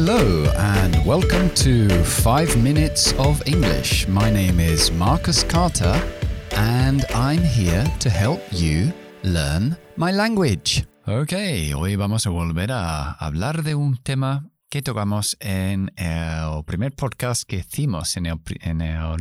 Hello, and welcome to 5 Minutes of English. My name is Marcus Carter, and I'm here to help you learn my language. Ok, hoy vamos a volver a hablar de un tema que tocamos en el primer podcast que hicimos en el,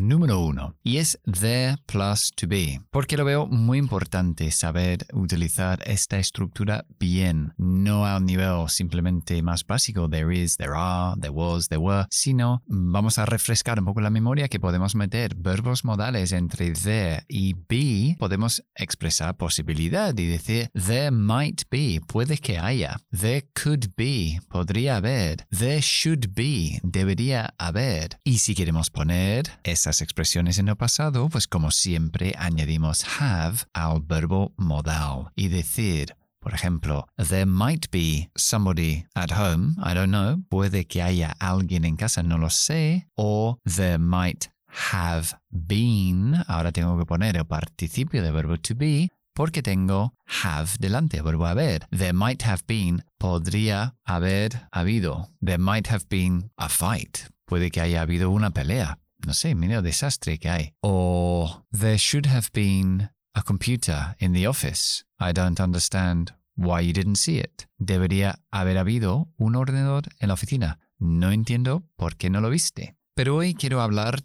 número uno y es there plus to be porque lo veo muy importante saber utilizar esta estructura bien no a un nivel simplemente más básico there is, there are, there was, there were sino vamos a refrescar un poco la memoria que podemos meter verbos modales entre there y be. Podemos expresar posibilidad y decir there might be puede que haya there could be podría haber There should be, debería haber. Y si queremos poner esas expresiones en el pasado, pues como siempre añadimos have al verbo modal y decir, por ejemplo, there might be somebody at home, I don't know, puede que haya alguien en casa, no lo sé, o there might have been, ahora tengo que poner el participio de verbo to be, porque tengo have delante, verbo haber. There might have been, podría haber habido. There might have been a fight. Puede que haya habido una pelea. No sé, mira el desastre que hay. O there should have been a computer in the office. I don't understand why you didn't see it. Debería haber habido un ordenador en la oficina. No entiendo por qué no lo viste. Pero hoy quiero hablar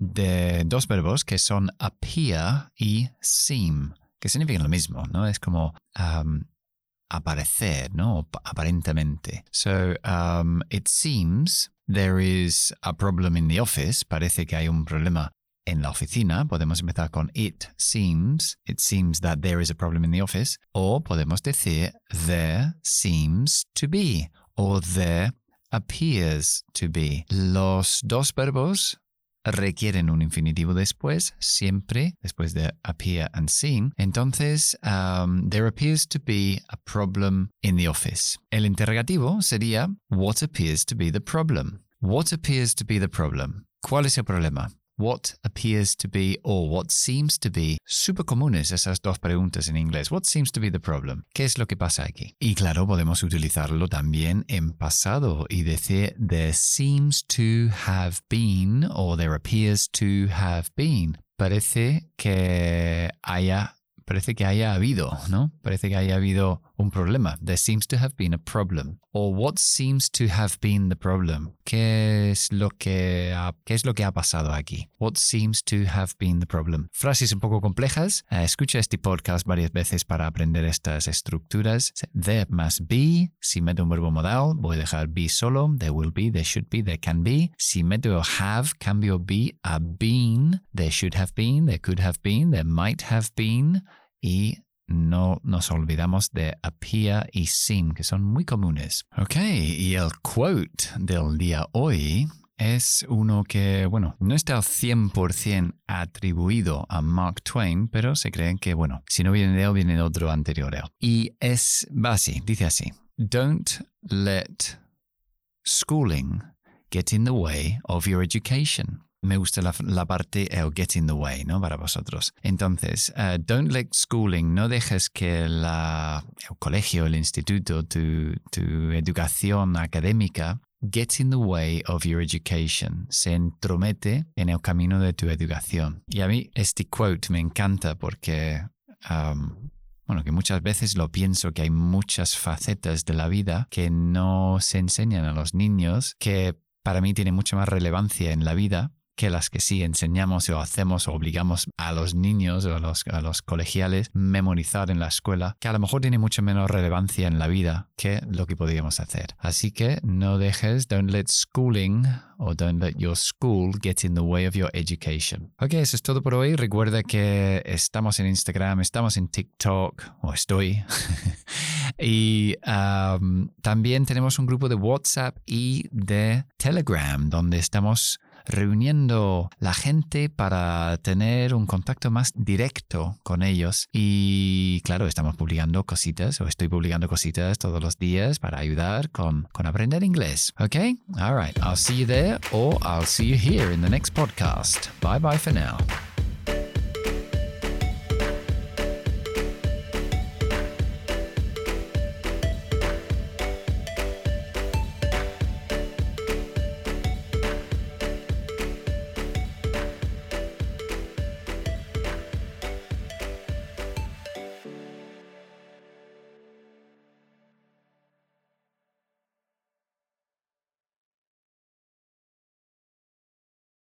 de dos verbos que son appear y seem, que significan lo mismo, ¿no? Es como um, aparecer, ¿no? Aparentemente. So, um, it seems there is a problem in the office. Parece que hay un problema en la oficina. Podemos empezar con it seems. It seems that there is a problem in the office. O podemos decir there seems to be. O there appears to be. Los dos verbos requieren un infinitivo después, siempre después de appear and seem. Entonces, um, there appears to be a problem in the office. El interrogativo sería, what appears to be the problem? What appears to be the problem? ¿Cuál es el problema? What appears to be or what seems to be. Súper comunes esas dos preguntas en inglés. What seems to be the problem? ¿Qué es lo que pasa aquí? Y claro, podemos utilizarlo también en pasado y decir there seems to have been or there appears to have been. Parece que haya parece que haya habido, ¿no? Parece que haya habido un problema. There seems to have been a problem. Or what seems to have been the problem? ¿Qué es lo que ha, qué es lo que ha pasado aquí? What seems to have been the problem? Frases un poco complejas. Uh, escucha este podcast varias veces para aprender estas estructuras. There must be. Si meto un verbo modal, voy a dejar be solo. There will be, there should be, there can be. Si meto have, cambio be a been. There should have been, there could have been, there might have been. Y no nos olvidamos de appear y seem, que son muy comunes. Ok, y el quote del día hoy es uno que, bueno, no está al 100% atribuido a Mark Twain, pero se creen que, bueno, si no viene de él, viene de otro anterior. Y es, va así, dice así, Don't let schooling get in the way of your education me gusta la, la, parte el get in the way, ¿no? Para vosotros. Entonces, uh, don't let schooling, no dejes que la, el colegio, el instituto, tu, tu educación académica get in the way of your education, se entromete en el camino de tu educación. Y a mí este quote me encanta porque, um, bueno, que muchas veces lo pienso que hay muchas facetas de la vida que no se enseñan a los niños, que para mí tiene mucha más relevancia en la vida que las que sí enseñamos o hacemos o obligamos a los niños o a los, a los colegiales memorizar en la escuela, que a lo mejor tiene mucho menos relevancia en la vida que lo que podríamos hacer. Así que no dejes, don't let schooling o don't let your school get in the way of your education. Ok, eso es todo por hoy. Recuerda que estamos en Instagram, estamos en TikTok, o estoy. y um, también tenemos un grupo de WhatsApp y de Telegram, donde estamos reuniendo la gente para tener un contacto más directo con ellos. Y claro, estamos publicando cositas o estoy publicando cositas todos los días para ayudar con, con aprender inglés. ¿Ok? All right. I'll see you there or I'll see you here in the next podcast. Bye bye for now.